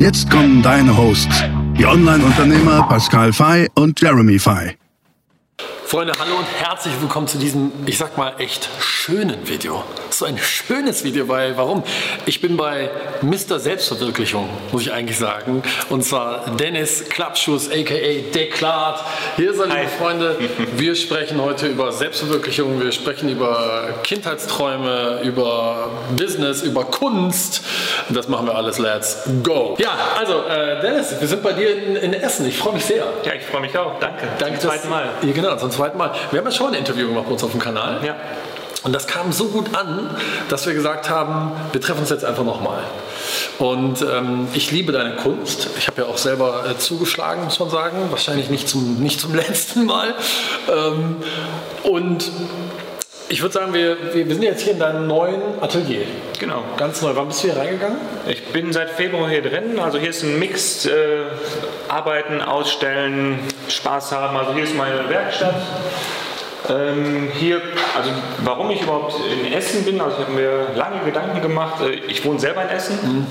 Jetzt kommen deine Hosts, die Online-Unternehmer Pascal Fay und Jeremy Fay. Freunde, hallo und herzlich willkommen zu diesem, ich sag mal, echt schönen Video. So ein schönes Video, weil warum? Ich bin bei Mr. Selbstverwirklichung, muss ich eigentlich sagen. Und zwar Dennis Klappschuss, aka Deklat. Hier sind liebe Freunde. Wir sprechen heute über Selbstverwirklichung, wir sprechen über Kindheitsträume, über Business, über Kunst. Das machen wir alles. Let's go. Ja, also äh, Dennis, wir sind bei dir in, in Essen. Ich freue mich sehr. Ja, ich freue mich auch. Danke. Danke zum zweiten Mal. Ja, genau, zum zweiten Mal. Wir haben ja schon ein Interview gemacht bei uns auf dem Kanal. Ja. Und das kam so gut an, dass wir gesagt haben, wir treffen uns jetzt einfach nochmal. Und ähm, ich liebe deine Kunst. Ich habe ja auch selber äh, zugeschlagen, muss man sagen. Wahrscheinlich nicht zum, nicht zum letzten Mal. Ähm, und ich würde sagen, wir, wir, sind jetzt hier in deinem neuen Atelier. Genau. Ganz neu. Wann bist du hier reingegangen? Ich bin seit Februar hier drin. Also hier ist ein Mix, äh, arbeiten, ausstellen, Spaß haben. Also hier ist meine Werkstatt. Ähm, hier, also warum ich überhaupt in Essen bin, also ich habe mir lange Gedanken gemacht. Äh, Ich wohne selber in Essen. Mhm.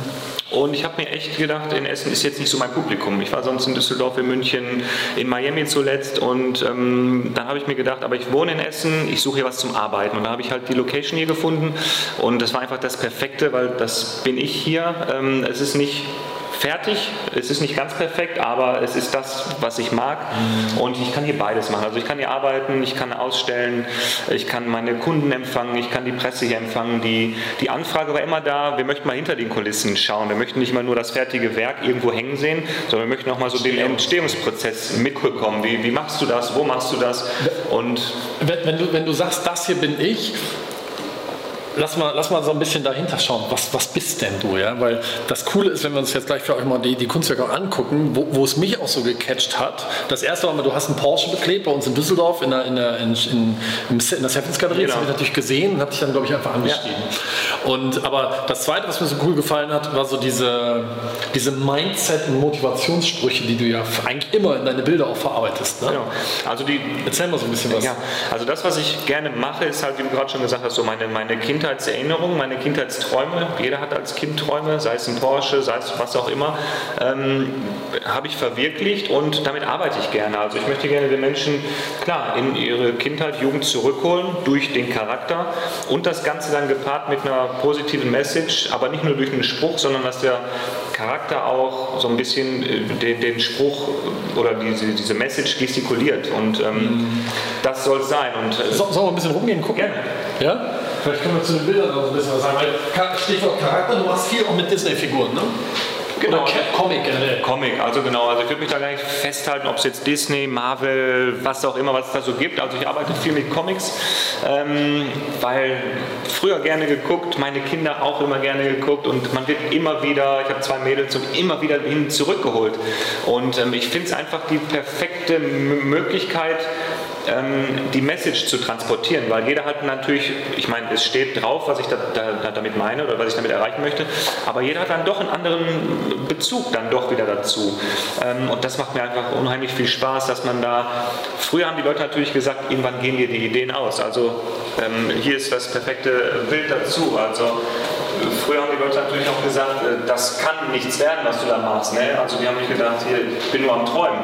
Und ich habe mir echt gedacht, in Essen ist jetzt nicht so mein Publikum. Ich war sonst in Düsseldorf, in München, in Miami zuletzt. Und ähm, dann habe ich mir gedacht, aber ich wohne in Essen, ich suche hier was zum Arbeiten. Und da habe ich halt die Location hier gefunden. Und das war einfach das Perfekte, weil das bin ich hier. Ähm, es ist nicht fertig. Es ist nicht ganz perfekt, aber es ist das, was ich mag. Und ich kann hier beides machen. Also ich kann hier arbeiten, ich kann ausstellen, ich kann meine Kunden empfangen, ich kann die Presse hier empfangen. Die, die Anfrage war immer da, wir möchten mal hinter den Kulissen schauen. Wir möchten nicht mal nur das fertige Werk irgendwo hängen sehen, sondern wir möchten auch mal so den Entstehungsprozess mitbekommen. Wie, wie machst du das? Wo machst du das? Und Wenn, wenn, du, wenn du sagst, das hier bin ich, lass mal, lass mal so ein bisschen dahinter schauen. Was, was bist denn du? Ja? Weil das Coole ist, wenn wir uns jetzt gleich für euch mal die, die Kunstwerke angucken, wo, wo es mich auch so gecatcht hat. Das erste war mal, du hast einen Porsche beklebt bei uns in Düsseldorf in der, in der, in, in, in der Sevens Galerie. Das Genau. habe ich natürlich gesehen und habe dich dann, glaube ich, einfach angeschrieben. Und, aber das zweite, was mir so cool gefallen hat, war so diese, diese Mindset- und Motivationssprüche, die du ja eigentlich immer in deine Bilder auch verarbeitest. Ne? Genau. Also die, Erzähl mal so ein bisschen was. Ja, also das, was ich gerne mache, ist halt, wie du gerade schon gesagt hast, so meine, meine Kindheitserinnerungen, meine Kindheitsträume. Jeder hat als Kind Träume, sei es ein Porsche, sei es was auch immer, ähm, habe ich verwirklicht und damit arbeite ich gerne. Also ich möchte gerne den Menschen, klar, in ihre Kindheit, Jugend zurückholen durch den Charakter und das Ganze dann gepaart mit einer positiven Message, aber nicht nur durch einen Spruch, sondern dass der Charakter auch so ein bisschen äh, den, den Spruch oder diese, diese Message gestikuliert und ähm, das soll es sein. Und äh, So, sollen wir ein bisschen rumgehen, gucken? Gerne. Ja? Vielleicht können wir zu den Bildern noch ein bisschen was sagen. Weil Stichwort Charakter, du machst viel auch mit Disney-Figuren, ne? Genau. Ca- Comic generell. Comic, also genau, also ich würde mich da gar nicht festhalten, ob es jetzt Disney, Marvel, was auch immer, was es da so gibt. Also ich arbeite viel mit Comics, ähm, weil früher gerne geguckt, meine Kinder auch immer gerne geguckt und man wird immer wieder, ich habe zwei Mädels und immer wieder hin zurückgeholt. Und ähm, ich finde es einfach die perfekte M Möglichkeit, die Message zu transportieren, weil jeder hat natürlich, ich meine, es steht drauf, was ich da, da, damit meine oder was ich damit erreichen möchte, aber jeder hat dann doch einen anderen Bezug dann doch wieder dazu. Ähm, und das macht mir einfach unheimlich viel Spaß, dass man da, früher haben die Leute natürlich gesagt, irgendwann gehen dir die Ideen aus. Also ähm, hier ist das perfekte Bild dazu. Also Früher haben die Leute natürlich auch gesagt, äh, das kann nichts werden, was du da machst. Ne? Also die haben nicht gedacht, hier, ich bin nur am Träumen.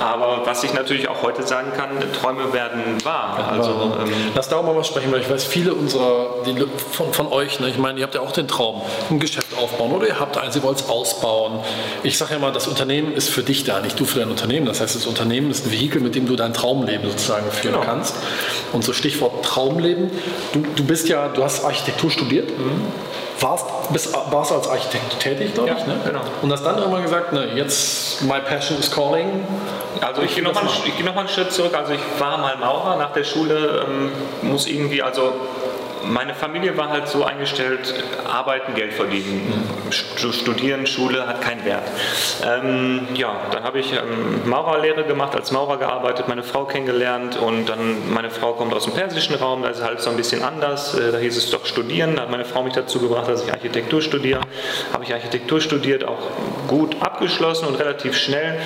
Aber was ich natürlich auch heute sagen kann, Träume werden wahr. Also, ähm, Lass darüber mal sprechen, weil ich weiß, viele unserer, die, von, von euch, ne, ich meine, ihr habt ja auch den Traum, ein Geschäft aufbauen oder ihr habt eins, ihr wollt es ausbauen. Ich sage ja mal, das Unternehmen ist für dich da, nicht du für dein Unternehmen. Das heißt, das Unternehmen ist ein Vehikel, mit dem du dein Traumleben sozusagen führen Genau. kannst. Und so Stichwort Traumleben. Du, du bist ja, du hast Architektur studiert. Warst, bist, warst als Architekt tätig, glaube Ja, ich, ne? genau. Und hast dann irgendwann gesagt, ne, jetzt my passion is calling. Also ich gehe nochmal gehe noch mal einen Schritt zurück. Also ich war mal Maurer nach der Schule, ähm, muss irgendwie, also meine Familie war halt so eingestellt, arbeiten, Geld verdienen. Studieren, Schule hat keinen Wert. Ähm, ja, dann habe ich ähm, Maurerlehre gemacht, als Maurer gearbeitet, meine Frau kennengelernt und dann, meine Frau kommt aus dem persischen Raum, da ist es halt so ein bisschen anders. Äh, da hieß es doch studieren, da hat meine Frau mich dazu gebracht, dass ich Architektur studiere. Habe ich Architektur studiert, auch gut abgeschlossen und relativ schnell.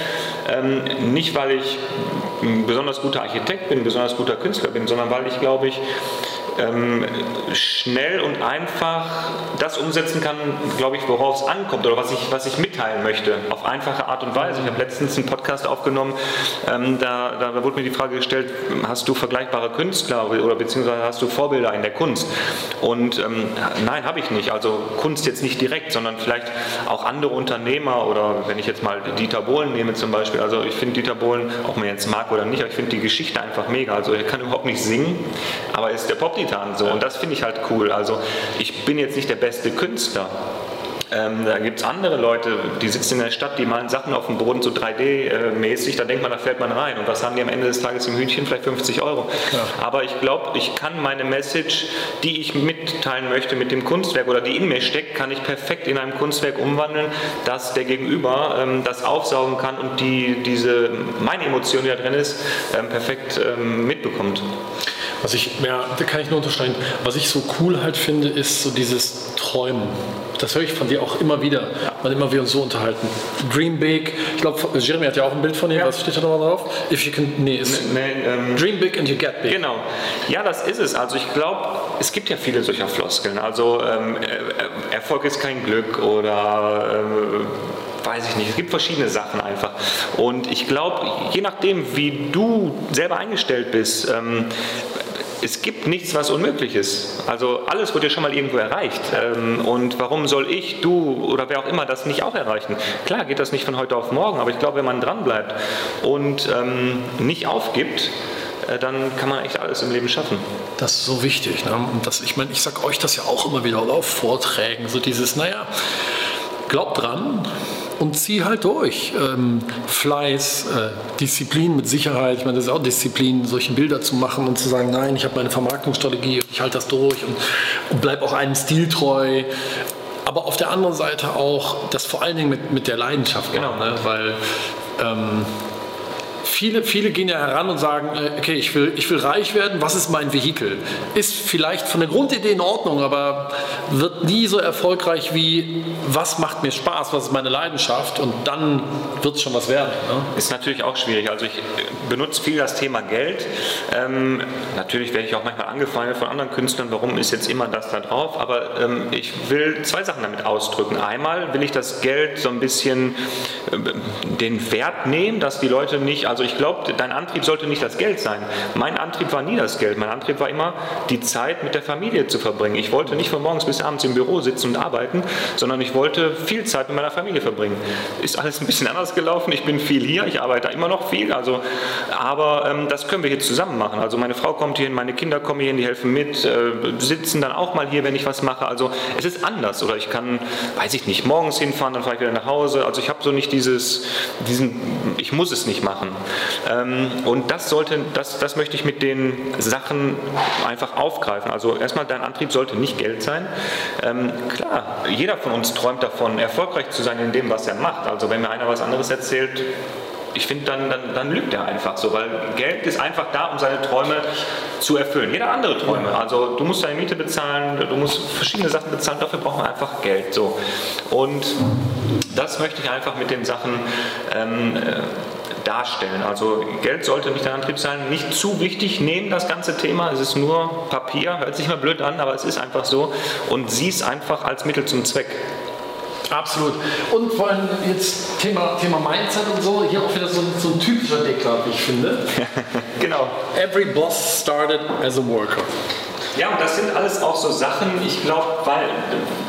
Ähm, nicht, weil ich ein besonders guter Architekt bin, ein besonders guter Künstler bin, sondern weil ich, glaube ich, ähm, schnell und einfach das umsetzen kann, glaube ich, worauf es ankommt oder was ich, was ich mitteilen möchte, auf einfache Art und Weise. Ich habe letztens einen Podcast aufgenommen, ähm, da, da, wurde mir die Frage gestellt, hast du vergleichbare Künstler oder beziehungsweise hast du Vorbilder in der Kunst? Und ähm, nein, habe ich nicht. Also Kunst jetzt nicht direkt, sondern vielleicht auch andere Unternehmer oder wenn ich jetzt mal Dieter Bohlen nehme zum Beispiel. Also ich finde Dieter Bohlen, ob man jetzt mag oder nicht, aber ich finde die Geschichte einfach mega. Also er kann überhaupt nicht singen, aber er ist der Pop Titan so und das finde ich halt cool. Also ich bin jetzt nicht der beste Künstler. Ähm, da gibt es andere Leute, die sitzen in der Stadt, die malen Sachen auf dem Boden so 3D-mäßig, da denkt man, da fällt man rein. Und was haben die am Ende des Tages im Hühnchen? Vielleicht 50 Euro. Ja. Aber ich glaube, ich kann meine Message, die ich mitteilen möchte mit dem Kunstwerk oder die in mir steckt, kann ich perfekt in einem Kunstwerk umwandeln, dass der Gegenüber ähm, das aufsaugen kann und die, diese, meine Emotion, die da drin ist, ähm, perfekt ähm, mitbekommt. Was ich, ja, da kann ich nur unterstreichen. Was ich so cool halt finde, ist so dieses Träumen. Das höre ich von dir auch immer wieder, wann immer wir uns so unterhalten. Dream big. Ich glaube, Jeremy hat ja auch ein Bild von dir. Ja. Was steht da nochmal drauf? If you can, nee, ist nee, ähm, Dream big and you get big. Genau. Ja, das ist es. Also ich glaube, es gibt ja viele solcher Floskeln. Also ähm, Erfolg ist kein Glück oder ähm, weiß ich nicht. Es gibt verschiedene Sachen einfach. Und ich glaube, je nachdem, wie du selber eingestellt bist, ähm, es gibt nichts, was unmöglich ist. Also alles wird ja schon mal irgendwo erreicht. Ähm, und warum soll ich, du oder wer auch immer das nicht auch erreichen? Klar geht das nicht von heute auf morgen, aber ich glaube, wenn man dranbleibt und ähm, nicht aufgibt, äh, dann kann man echt alles im Leben schaffen. Das ist so wichtig. Ne? Und das, ich meine, ich sage euch das ja auch immer wieder auf Vorträgen, so dieses, naja, glaubt dran, und zieh halt durch. Ähm, Fleiß, äh, Disziplin mit Sicherheit. Ich meine, das ist auch Disziplin, solche Bilder zu machen und zu sagen, nein, ich habe meine Vermarktungsstrategie und ich halte das durch und, und bleib auch einem Stil treu. Aber auf der anderen Seite auch das vor allen Dingen mit, mit der Leidenschaft. Genau. Ne? Weil ähm, viele, viele gehen ja heran und sagen, äh, okay, ich will, ich will reich werden, was ist mein Vehikel? Ist vielleicht von der Grundidee in Ordnung, aber wird nie so erfolgreich wie, was macht mir Spaß, was ist meine Leidenschaft und dann wird es schon was werden. Ne? Ist natürlich auch schwierig. Also ich äh, benutze viel das Thema Geld. Ähm, natürlich werde ich auch manchmal angefeindet von anderen Künstlern, warum ist jetzt immer das da drauf, aber ähm, ich will zwei Sachen damit ausdrücken. Einmal will ich das Geld so ein bisschen äh, den Wert nehmen, dass die Leute nicht, also ich glaube, dein Antrieb sollte nicht das Geld sein. Mein Antrieb war nie das Geld. Mein Antrieb war immer, die Zeit mit der Familie zu verbringen. Ich wollte nicht von morgens bis abends im Büro sitzen und arbeiten, sondern ich wollte viel Zeit mit meiner Familie verbringen. Ist alles ein bisschen anders gelaufen. Ich bin viel hier, ich arbeite immer noch viel, also, aber ähm, das können wir hier zusammen machen. Also meine Frau kommt hier hin, meine Kinder kommen hier hin, die helfen mit, äh, sitzen dann auch mal hier, wenn ich was mache. Also es ist anders. Oder ich kann, weiß ich nicht, morgens hinfahren, dann fahre ich wieder nach Hause. Also ich habe so nicht dieses, diesen, ich muss es nicht machen. Ähm, und das sollte, das, das möchte ich mit den Sachen einfach aufgreifen. Also erstmal, dein Antrieb sollte nicht Geld sein. Ähm, klar, jeder von uns träumt davon, erfolgreich zu sein in dem, was er macht. Also wenn mir einer was anderes erzählt, ich finde, dann, dann, dann lügt er einfach so, weil Geld ist einfach da, um seine Träume zu erfüllen. Jeder andere Träume. Also du musst deine Miete bezahlen, du musst verschiedene Sachen bezahlen, dafür braucht man einfach Geld. So. Und das möchte ich einfach mit den Sachen ähm, äh, darstellen. Also Geld sollte nicht der Antrieb sein, nicht zu wichtig, nehmen das ganze Thema, es ist nur Papier, hört sich mal blöd an, aber es ist einfach so und sieh es einfach als Mittel zum Zweck. Absolut. Und vor allem jetzt Thema, Thema Mindset und so, hier auch wieder so, so ein typischer Deklar, wie ich finde. genau. Every boss started as a worker. Ja, und das sind alles auch so Sachen, ich glaube, weil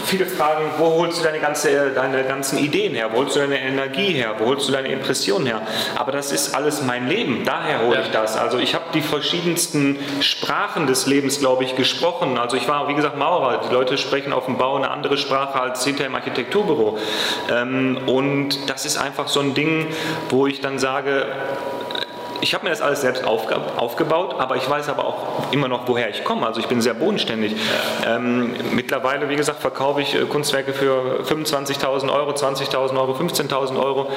viele fragen, wo holst du deine, ganze, deine ganzen Ideen her, wo holst du deine Energie her, wo holst du deine Impressionen her. Aber das ist alles mein Leben, daher hole ich das. Also ich habe die verschiedensten Sprachen des Lebens, glaube ich, gesprochen. Also ich war, wie gesagt, Maurer. Die Leute sprechen auf dem Bau eine andere Sprache als hinter im Architekturbüro. Ähm, und das ist einfach so ein Ding, wo ich dann sage, ich habe mir das alles selbst aufge aufgebaut, aber ich weiß aber auch immer noch, woher ich komme. Also ich bin sehr bodenständig. Ähm, mittlerweile, wie gesagt, verkaufe ich äh, Kunstwerke für 25.000 Euro, 20.000 Euro, 15.000 Euro.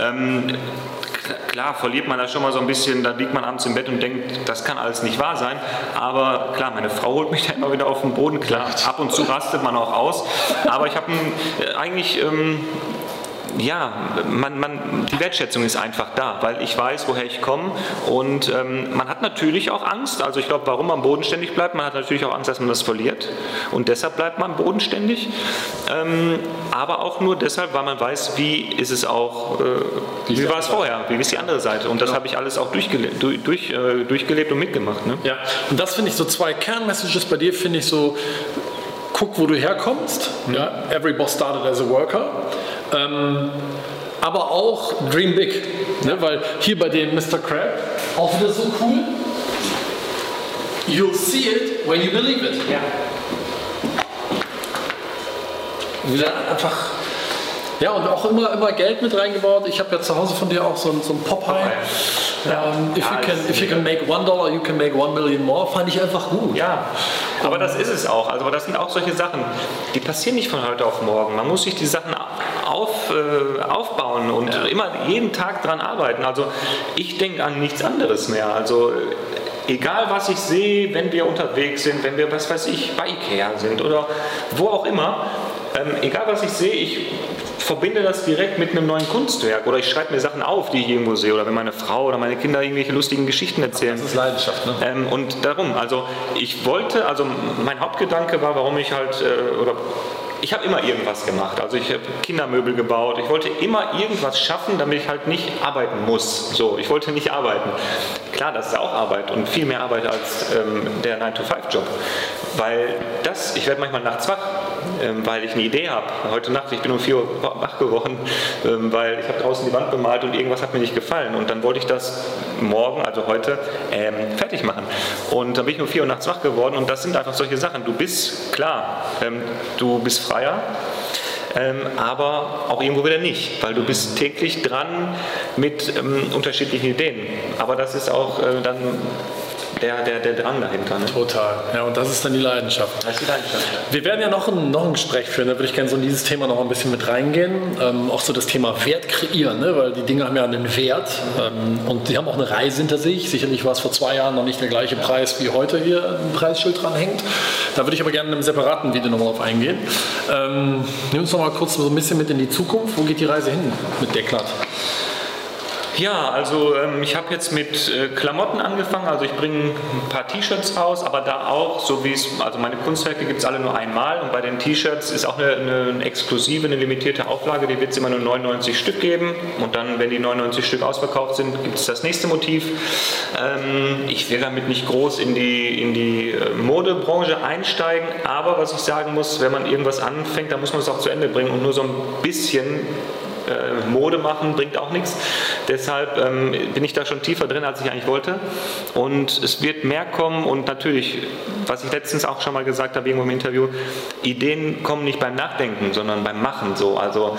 Ähm, klar verliert man da schon mal so ein bisschen, da liegt man abends im Bett und denkt, das kann alles nicht wahr sein. Aber klar, meine Frau holt mich da immer wieder auf den Boden. Klar, ab und zu rastet man auch aus. Aber ich habe äh, eigentlich ähm, ja, man, man, die Wertschätzung ist einfach da, weil ich weiß, woher ich komme und ähm, man hat natürlich auch Angst. Also ich glaube, warum man bodenständig bleibt, man hat natürlich auch Angst, dass man das verliert und deshalb bleibt man bodenständig, ähm, aber auch nur deshalb, weil man weiß, wie ist es auch, äh, wie war es vorher, wie ist die andere Seite und das genau. habe ich alles auch durchgelebt, durch, durch, äh, durchgelebt und mitgemacht. Ne? Ja, und das finde ich so zwei Kernmessages bei dir, finde ich so, guck, wo du herkommst. Mhm. Ja, every boss started as a worker. Ähm, aber auch Dream Big, ne? weil hier bei dem Mr. Crab auch wieder so cool. You'll see it when you believe it. Ja. Wieder einfach ja, und auch immer, immer Geld mit reingebaut. Ich habe ja zu Hause von dir auch so, so ein Popeye. Ja. Um, if, ja, you can, if you can make one dollar, you can make one million more, fand ich einfach gut. Ja, aber das ist es auch. Also das sind auch solche Sachen, die passieren nicht von heute auf morgen. Man muss sich die Sachen auf, äh, aufbauen und ja. immer jeden Tag dran arbeiten. Also ich denke an nichts anderes mehr. Also egal was ich sehe, wenn wir unterwegs sind, wenn wir, was weiß ich, bei Ikea sind oder wo auch immer, ähm, egal was ich sehe, ich verbinde das direkt mit einem neuen Kunstwerk oder ich schreibe mir Sachen auf, die ich irgendwo sehe oder wenn meine Frau oder meine Kinder irgendwelche lustigen Geschichten erzählen. Das ist Leidenschaft, ne? Ähm, und darum, also ich wollte, also mein Hauptgedanke war, warum ich halt, äh, oder ich habe immer irgendwas gemacht. Also ich habe Kindermöbel gebaut. Ich wollte immer irgendwas schaffen, damit ich halt nicht arbeiten muss. So, ich wollte nicht arbeiten. Klar, das ist auch Arbeit und viel mehr Arbeit als ähm, der 9-to-5-Job. Weil das, ich werde manchmal nachts wach, weil ich eine Idee habe. Heute Nacht, ich bin um 4 Uhr wach geworden, ähm, weil ich habe draußen die Wand bemalt und irgendwas hat mir nicht gefallen. Und dann wollte ich das morgen, also heute, ähm, fertig machen. Und dann bin ich um 4 Uhr nachts wach geworden und das sind einfach solche Sachen. Du bist, klar, ähm, du bist freier, ähm, aber auch irgendwo wieder nicht, weil du bist täglich dran mit ähm, unterschiedlichen Ideen. Aber das ist auch äh, dann der, der, der Drang dahinter. Ne? Total. Ja, und das ist dann die Leidenschaft. Das ist die Leidenschaft. Wir werden ja noch ein, noch ein Gespräch führen, da würde ich gerne so in dieses Thema noch ein bisschen mit reingehen. Ähm, auch so das Thema Wert kreieren, ne? weil die Dinge haben ja einen Wert ähm, und die haben auch eine Reise hinter sich. Sicherlich war es vor zwei Jahren noch nicht der gleiche Preis, wie heute hier ein Preisschild dran hängt. Da würde ich aber gerne in einem separaten Video nochmal drauf eingehen. Ähm, nimm uns noch mal kurz so ein bisschen mit in die Zukunft. Wo geht die Reise hin mit Deklat? Ja, also ähm, ich habe jetzt mit äh, Klamotten angefangen, also ich bringe ein paar T-Shirts raus, aber da auch, so wie es, also meine Kunstwerke gibt es alle nur einmal. Und bei den T-Shirts ist auch eine, eine, exklusive, eine limitierte Auflage, die wird es immer nur 99 Stück geben. Und dann, wenn die 99 Stück ausverkauft sind, gibt es das nächste Motiv. Ähm, ich will damit nicht groß in die, in die äh, Modebranche einsteigen, aber was ich sagen muss, wenn man irgendwas anfängt, dann muss man es auch zu Ende bringen und nur so ein bisschen äh, Mode machen bringt auch nichts. Deshalb ähm, bin ich da schon tiefer drin, als ich eigentlich wollte. Und es wird mehr kommen und natürlich, was ich letztens auch schon mal gesagt habe, irgendwo im Interview, Ideen kommen nicht beim Nachdenken, sondern beim Machen. So. Also.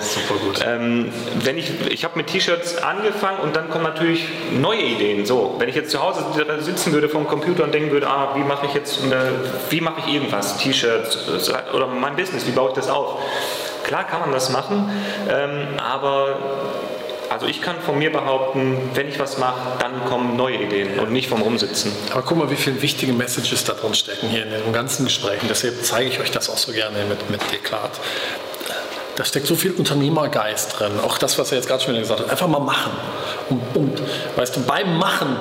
Ähm, wenn ich, ich habe mit T-Shirts angefangen und dann kommen natürlich neue Ideen. So, wenn ich jetzt zu Hause sitzen würde vom Computer und denken würde, ah, wie mache ich jetzt, eine, wie mache ich irgendwas, T-Shirts oder mein Business, wie baue ich das auf? Klar kann man das machen, ähm, aber also ich kann von mir behaupten, wenn ich was mache, dann kommen neue Ideen und nicht vom Rumsitzen. Aber guck mal, wie viele wichtige Messages da drin stecken hier in den ganzen Gesprächen. Deshalb zeige ich euch das auch so gerne mit, mit Deklat. Da steckt so viel Unternehmergeist drin. Auch das, was er jetzt gerade schon wieder gesagt hat. Einfach mal machen. Und, und weißt du, beim Machen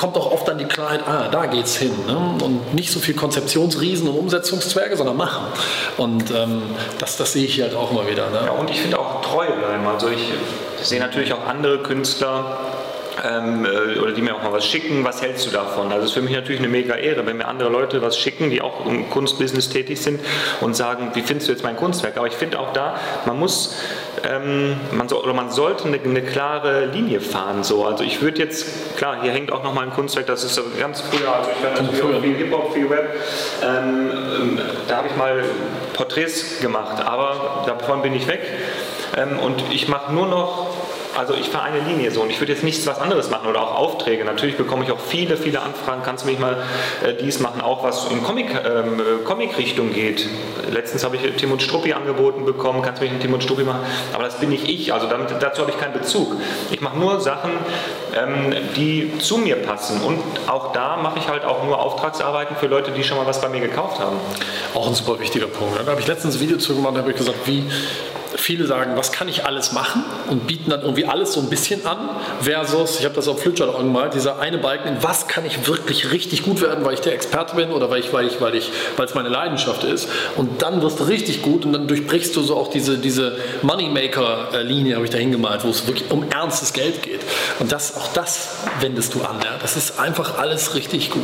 kommt auch oft dann die Klarheit, ah, da geht's hin. Ne? Und nicht so viel Konzeptionsriesen und Umsetzungszwerge, sondern machen. Und ähm, das, das sehe ich halt auch immer wieder. Ne? Ja, und ich finde auch treu bleiben. Also ich sehe natürlich auch andere Künstler, ähm, äh, oder die mir auch mal was schicken, was hältst du davon? Also es ist für mich natürlich eine mega Ehre, wenn mir andere Leute was schicken, die auch im Kunstbusiness tätig sind und sagen, wie findest du jetzt mein Kunstwerk? Aber ich finde auch da, man muss, ähm, man, so, oder man sollte eine, eine, klare Linie fahren. So. Also ich würde jetzt, klar, hier hängt auch noch mal ein Kunstwerk, das ist ganz früher, also ich war natürlich auch viel Hip-Hop, viel Web, ähm, ähm, da habe ich mal Porträts gemacht, aber davon bin ich weg. Ähm, und ich mache nur noch Also ich fahre eine Linie so und ich würde jetzt nichts was anderes machen oder auch Aufträge. Natürlich bekomme ich auch viele, viele Anfragen. Kannst du mich mal äh, dies machen, auch was in Comic, ähm, äh, Comic-Richtung geht. Letztens habe ich Timon Struppi angeboten bekommen. Kannst du mich einen Timon Struppi machen? Aber das bin nicht ich. Also damit, dazu habe ich keinen Bezug. Ich mache nur Sachen, ähm, die zu mir passen. Und auch da mache ich halt auch nur Auftragsarbeiten für Leute, die schon mal was bei mir gekauft haben. Auch ein super wichtiger Punkt. Da habe ich letztens ein Video zu gemacht, da habe ich gesagt, wie viele sagen, was kann ich alles machen und bieten dann irgendwie alles so ein bisschen an, versus, ich habe das auf Flipchart angemalt, dieser eine Balken, in was kann ich wirklich richtig gut werden, weil ich der Experte bin oder weil ich, weil ich, weil ich, weil es meine Leidenschaft ist. Und dann wirst du richtig gut und dann durchbrichst du so auch diese, diese Moneymaker-Linie, habe ich da hingemalt, wo es wirklich um ernstes Geld geht. Und das, auch das wendest du an. Ja? Das ist einfach alles richtig gut.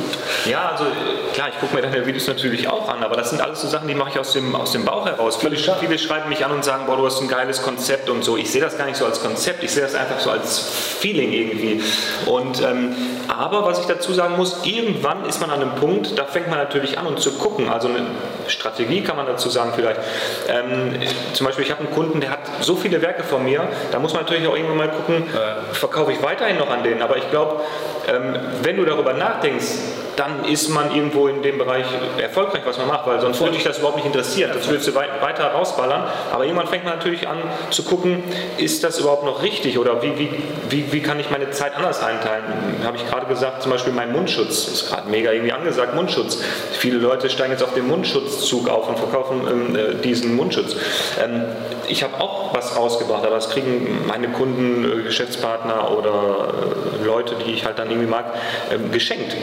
Ja, also klar, ich gucke mir deine Videos natürlich auch an, aber das sind alles so Sachen, die mache ich aus dem, aus dem Bauch heraus. Viele, viele schreiben mich an und sagen, boah, hast ein geiles Konzept und so. Ich sehe das gar nicht so als Konzept, ich sehe das einfach so als Feeling irgendwie. Und, ähm, aber was ich dazu sagen muss, irgendwann ist man an einem Punkt, da fängt man natürlich an und zu gucken. Also Strategie kann man dazu sagen vielleicht. Ähm, zum Beispiel, ich habe einen Kunden, der hat so viele Werke von mir, da muss man natürlich auch irgendwann mal gucken, verkaufe ich weiterhin noch an denen. Aber ich glaube, ähm, wenn du darüber nachdenkst, dann ist man irgendwo in dem Bereich erfolgreich, was man macht, weil sonst würde dich das überhaupt nicht interessieren. Das würdest du weiter rausballern. Aber irgendwann fängt man natürlich an zu gucken, ist das überhaupt noch richtig oder wie, wie, wie, wie kann ich meine Zeit anders einteilen? Habe ich gerade gesagt, zum Beispiel mein Mundschutz ist gerade mega irgendwie angesagt, Mundschutz. Viele Leute steigen jetzt auf den Mundschutzzug auf und verkaufen ähm, äh, diesen Mundschutz. Ähm, ich habe auch was rausgebracht, aber das kriegen meine Kunden, äh, Geschäftspartner oder äh, Leute, die ich halt dann irgendwie mag, ähm, geschenkt.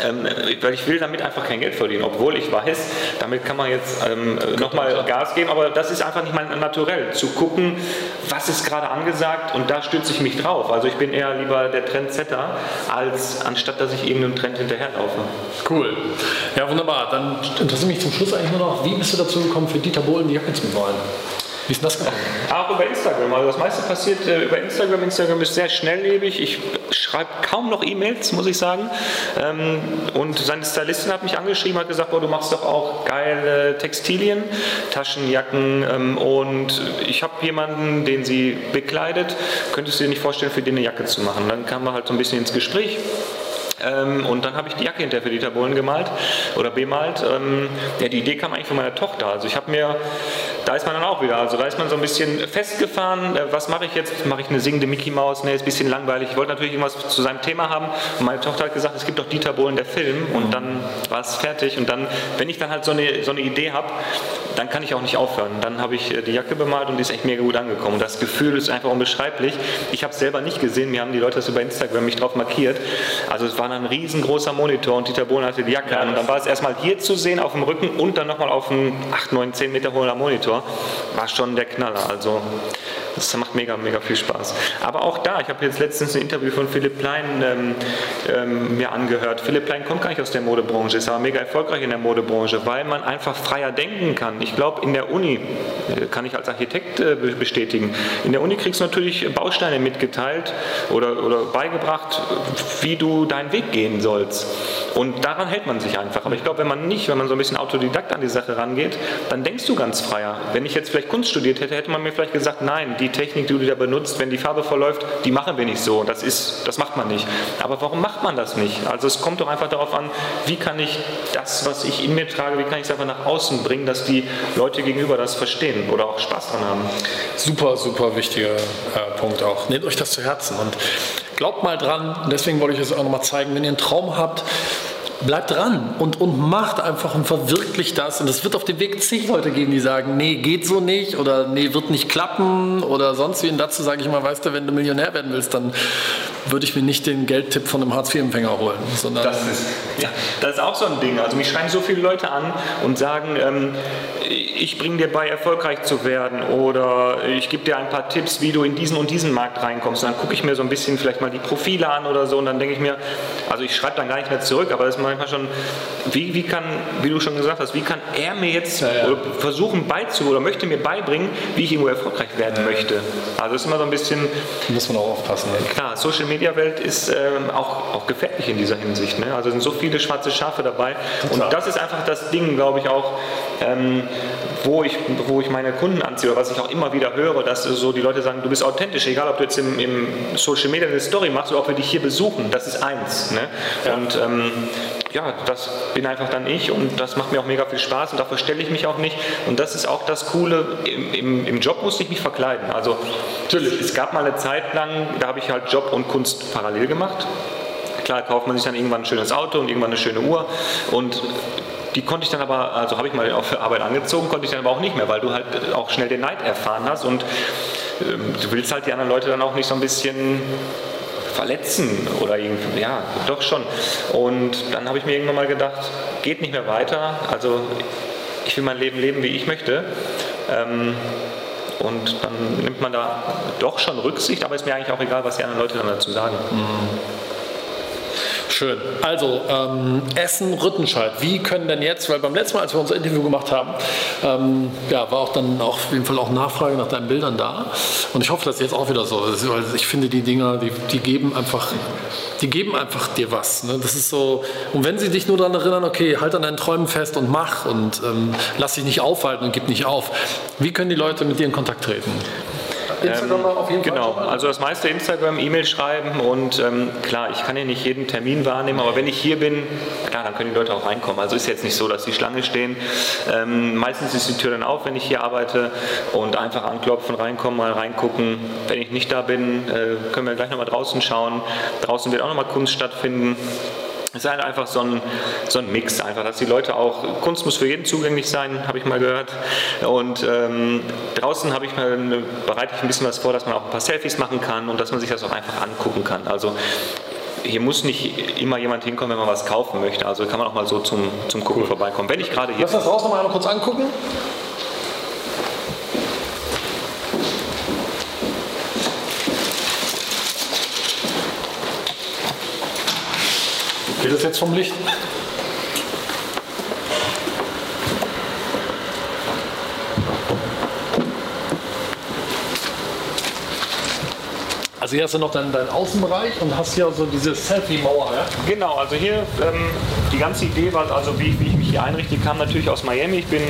Ähm, weil ich will damit einfach kein Geld verdienen, obwohl ich weiß, damit kann man jetzt ähm, nochmal Gas geben, aber das ist einfach nicht mein Naturell, zu gucken, was ist gerade angesagt und da stütze ich mich drauf. Also ich bin eher lieber der Trendsetter, als anstatt dass ich irgendeinem Trend hinterherlaufe. Cool. Ja, wunderbar. Dann interessiert mich zum Schluss eigentlich nur noch, wie bist du dazu gekommen, für Dieter Bohlen die Jacke zu malen? Wie ist das gekommen? Auch über Instagram. Also das meiste passiert äh, über Instagram. Instagram ist sehr schnelllebig. Ich schreibe kaum noch E-Mails, muss ich sagen. Ähm, und seine Stylistin hat mich angeschrieben, hat gesagt, oh, du machst doch auch geile Textilien, Taschenjacken. Ähm, und ich habe jemanden, den sie bekleidet. Könntest du dir nicht vorstellen, für den eine Jacke zu machen? Dann kamen wir halt so ein bisschen ins Gespräch. Ähm, und dann habe ich die Jacke hinterher für Dieter Bohlen gemalt oder bemalt. Ähm, ja, die Idee kam eigentlich von meiner Tochter. Also ich habe mir, da ist man dann auch wieder, also da ist man so ein bisschen festgefahren. Äh, was mache ich jetzt? Mache ich eine singende Mickey Maus? Ne, ist ein bisschen langweilig. Ich wollte natürlich irgendwas zu seinem Thema haben. Und meine Tochter hat gesagt, es gibt doch Dieter Bohlen, der Film. Und dann war es fertig. Und dann, wenn ich dann halt so eine, so eine Idee habe, dann kann ich auch nicht aufhören. Dann habe ich äh, die Jacke bemalt und die ist echt mega gut angekommen. Das Gefühl ist einfach unbeschreiblich. Ich habe es selber nicht gesehen. Mir haben die Leute das über Instagram mich drauf markiert. Also es war ein riesengroßer Monitor und Dieter Bohlen hatte die Jacke an. Und dann war es erstmal hier zu sehen auf dem Rücken und dann nochmal auf einem 8, 9, 10 Meter hoher Monitor. War schon der Knaller. Also das macht mega, mega viel Spaß. Aber auch da, ich habe jetzt letztens ein Interview von Philipp Plein ähm, ähm, mir angehört. Philipp Plein kommt gar nicht aus der Modebranche, ist aber mega erfolgreich in der Modebranche, weil man einfach freier denken kann. Ich glaube, in der Uni, äh, kann ich als Architekt äh, bestätigen, in der Uni kriegst du natürlich Bausteine mitgeteilt oder, oder beigebracht, wie du deinen Weg gehen sollst. Und daran hält man sich einfach. Aber ich glaube, wenn man nicht, wenn man so ein bisschen autodidakt an die Sache rangeht, dann denkst du ganz freier. Wenn ich jetzt vielleicht Kunst studiert hätte, hätte man mir vielleicht gesagt, nein, die Technik, die du da benutzt, wenn die Farbe verläuft, die machen wir nicht so. Das, ist, das macht man nicht. Aber warum macht man das nicht? Also es kommt doch einfach darauf an, wie kann ich das, was ich in mir trage, wie kann ich es einfach nach außen bringen, dass die Leute gegenüber das verstehen oder auch Spaß dran haben. Super, super wichtiger äh, Punkt auch. Nehmt euch das zu Herzen und glaubt mal dran. Deswegen wollte ich es auch nochmal zeigen, wenn ihr einen Traum habt, bleibt dran und, und macht einfach und verwirklicht das. Und es wird auf dem Weg zig Leute geben, die sagen, nee, geht so nicht oder nee, wird nicht klappen oder sonst wie. Und dazu sage ich mal, weißt du, wenn du Millionär werden willst, dann würde ich mir nicht den Geldtipp von einem Hartz-IV-Empfänger holen. Sondern das, ist, ja, das ist auch so ein Ding. Also mich schreiben so viele Leute an und sagen, ähm, ich bringe dir bei, erfolgreich zu werden oder ich gebe dir ein paar Tipps, wie du in diesen und diesen Markt reinkommst. Und dann gucke ich mir so ein bisschen vielleicht mal die Profile an oder so und dann denke ich mir, also ich schreibe dann gar nicht mehr zurück, aber das ist manchmal schon, wie, wie kann, wie du schon gesagt hast, wie kann er mir jetzt ja, ja. versuchen beizu oder möchte mir beibringen, wie ich irgendwo erfolgreich werden ja. möchte. Also das ist immer so ein bisschen... Muss man auch aufpassen. Ne? Klar, Social Media Welt ist ähm, auch, auch gefährlich in dieser Hinsicht. Ne? Also sind so viele schwarze Schafe dabei Total. und das ist einfach das Ding, glaube ich auch, ähm, wo ich, wo ich meine Kunden anziehe, oder was ich auch immer wieder höre, dass so die Leute sagen, du bist authentisch, egal ob du jetzt im, im Social Media eine Story machst oder ob wir dich hier besuchen, das ist eins. Ne? Ja. Und ähm, ja, das bin einfach dann ich und das macht mir auch mega viel Spaß und dafür stelle ich mich auch nicht. Und das ist auch das Coole, im, im, im Job musste ich mich verkleiden. Also natürlich, es gab mal eine Zeit lang, da habe ich halt Job und Kunst parallel gemacht. Klar kauft man sich dann irgendwann ein schönes Auto und irgendwann eine schöne Uhr und die konnte ich dann aber, also habe ich mal für Arbeit angezogen, konnte ich dann aber auch nicht mehr, weil du halt auch schnell den Neid erfahren hast und ähm, du willst halt die anderen Leute dann auch nicht so ein bisschen verletzen oder irgendwie, ja, doch schon. Und dann habe ich mir irgendwann mal gedacht, geht nicht mehr weiter, also ich will mein Leben leben, wie ich möchte. Ähm, und dann nimmt man da doch schon Rücksicht, aber ist mir eigentlich auch egal, was die anderen Leute dann dazu sagen. Mhm. Schön. Also, ähm, Essen, Rüttenscheid. Wie können denn jetzt, weil beim letzten Mal, als wir unser Interview gemacht haben, ähm, ja, war auch dann auf jeden Fall auch Nachfrage nach deinen Bildern da. Und ich hoffe, dass jetzt auch wieder so ist, weil ich finde, die Dinger, die, die geben einfach, die geben einfach dir was. Ne? Das ist so, und wenn sie dich nur daran erinnern, okay, halt an deinen Träumen fest und mach und ähm, lass dich nicht aufhalten und gib nicht auf. Wie können die Leute mit dir in Kontakt treten? Instagram ähm, auf jeden genau. Fall. Genau, also das meiste Instagram, E-Mail schreiben und ähm, klar, ich kann ja nicht jeden Termin wahrnehmen, aber wenn ich hier bin, klar, dann können die Leute auch reinkommen. Also ist jetzt nicht so, dass die Schlange stehen. Ähm, meistens ist die Tür dann auf, wenn ich hier arbeite und einfach anklopfen, reinkommen, mal reingucken. Wenn ich nicht da bin, äh, können wir gleich nochmal draußen schauen. Draußen wird auch nochmal Kunst stattfinden. Es ist halt einfach so ein, so ein Mix, einfach, dass die Leute auch, Kunst muss für jeden zugänglich sein, habe ich mal gehört. Und ähm, draußen habe ich mal, bereite ich ein bisschen was vor, dass man auch ein paar Selfies machen kann und dass man sich das auch einfach angucken kann. Also hier muss nicht immer jemand hinkommen, wenn man was kaufen möchte. Also kann man auch mal so zum, zum Gucken cool. vorbeikommen. Wenn ich gerade hier. Lass das raus nochmal einmal kurz angucken. Geht das jetzt vom Licht? Also hier hast du noch deinen, deinen Außenbereich und hast hier so diese Selfie-Mauer. Ja? Genau, also hier ähm, die ganze Idee war, also wie, wie ich mich hier einrichte, kam natürlich aus Miami. Ich bin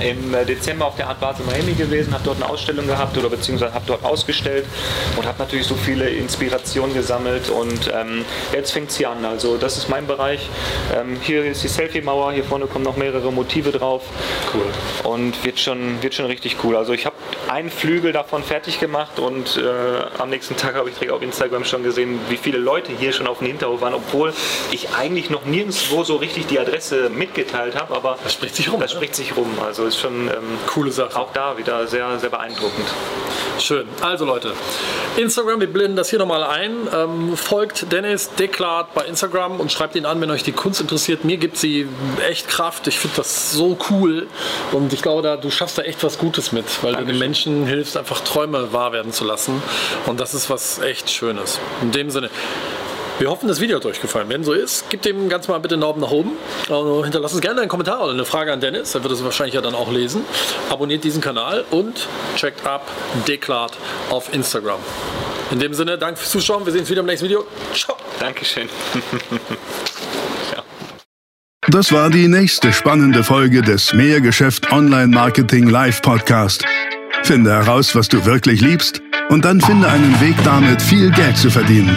im äh, Dezember auf der Art Basel Miami gewesen, habe dort eine Ausstellung gehabt oder beziehungsweise habe dort ausgestellt und habe natürlich so viele Inspirationen gesammelt und ähm, jetzt fängt es hier an. Also das ist mein Bereich. Ähm, hier ist die Selfie-Mauer, hier vorne kommen noch mehrere Motive drauf. Cool. Und wird schon, wird schon richtig cool. Also ich habe einen Flügel davon fertig gemacht und äh, am nächsten Tag habe ich direkt auf Instagram schon gesehen, wie viele Leute hier schon auf dem Hinterhof waren, obwohl ich eigentlich noch nirgendwo so richtig die Adresse mitgeteilt habe, aber das spricht sich rum. Das spricht sich rum. Also ist schon ähm, coole Sache. Auch da wieder sehr, sehr beeindruckend. Schön. Also Leute, Instagram, wir blenden das hier nochmal ein. Ähm, folgt Dennis Deklat bei Instagram und schreibt ihn an, wenn euch die Kunst interessiert. Mir gibt sie echt Kraft. Ich finde das so cool und ich glaube, da, du schaffst da echt was Gutes mit, weil Dankeschön. du den Menschen hilfst, einfach Träume wahr werden zu lassen. Und das ist was echt Schönes. In dem Sinne. Wir hoffen, das Video hat euch gefallen. Wenn so ist, gebt dem ganz mal bitte einen Daumen nach oben. Also hinterlasst uns gerne einen Kommentar oder eine Frage an Dennis. Er wird es wahrscheinlich ja dann auch lesen. Abonniert diesen Kanal und checkt ab Deklat auf Instagram. In dem Sinne, danke fürs Zuschauen. Wir sehen uns wieder im nächsten Video. Ciao. Dankeschön. Das war die nächste spannende Folge des Mehrgeschäft Online Marketing Live Podcast. Finde heraus, was du wirklich liebst und dann finde einen Weg damit, viel Geld zu verdienen.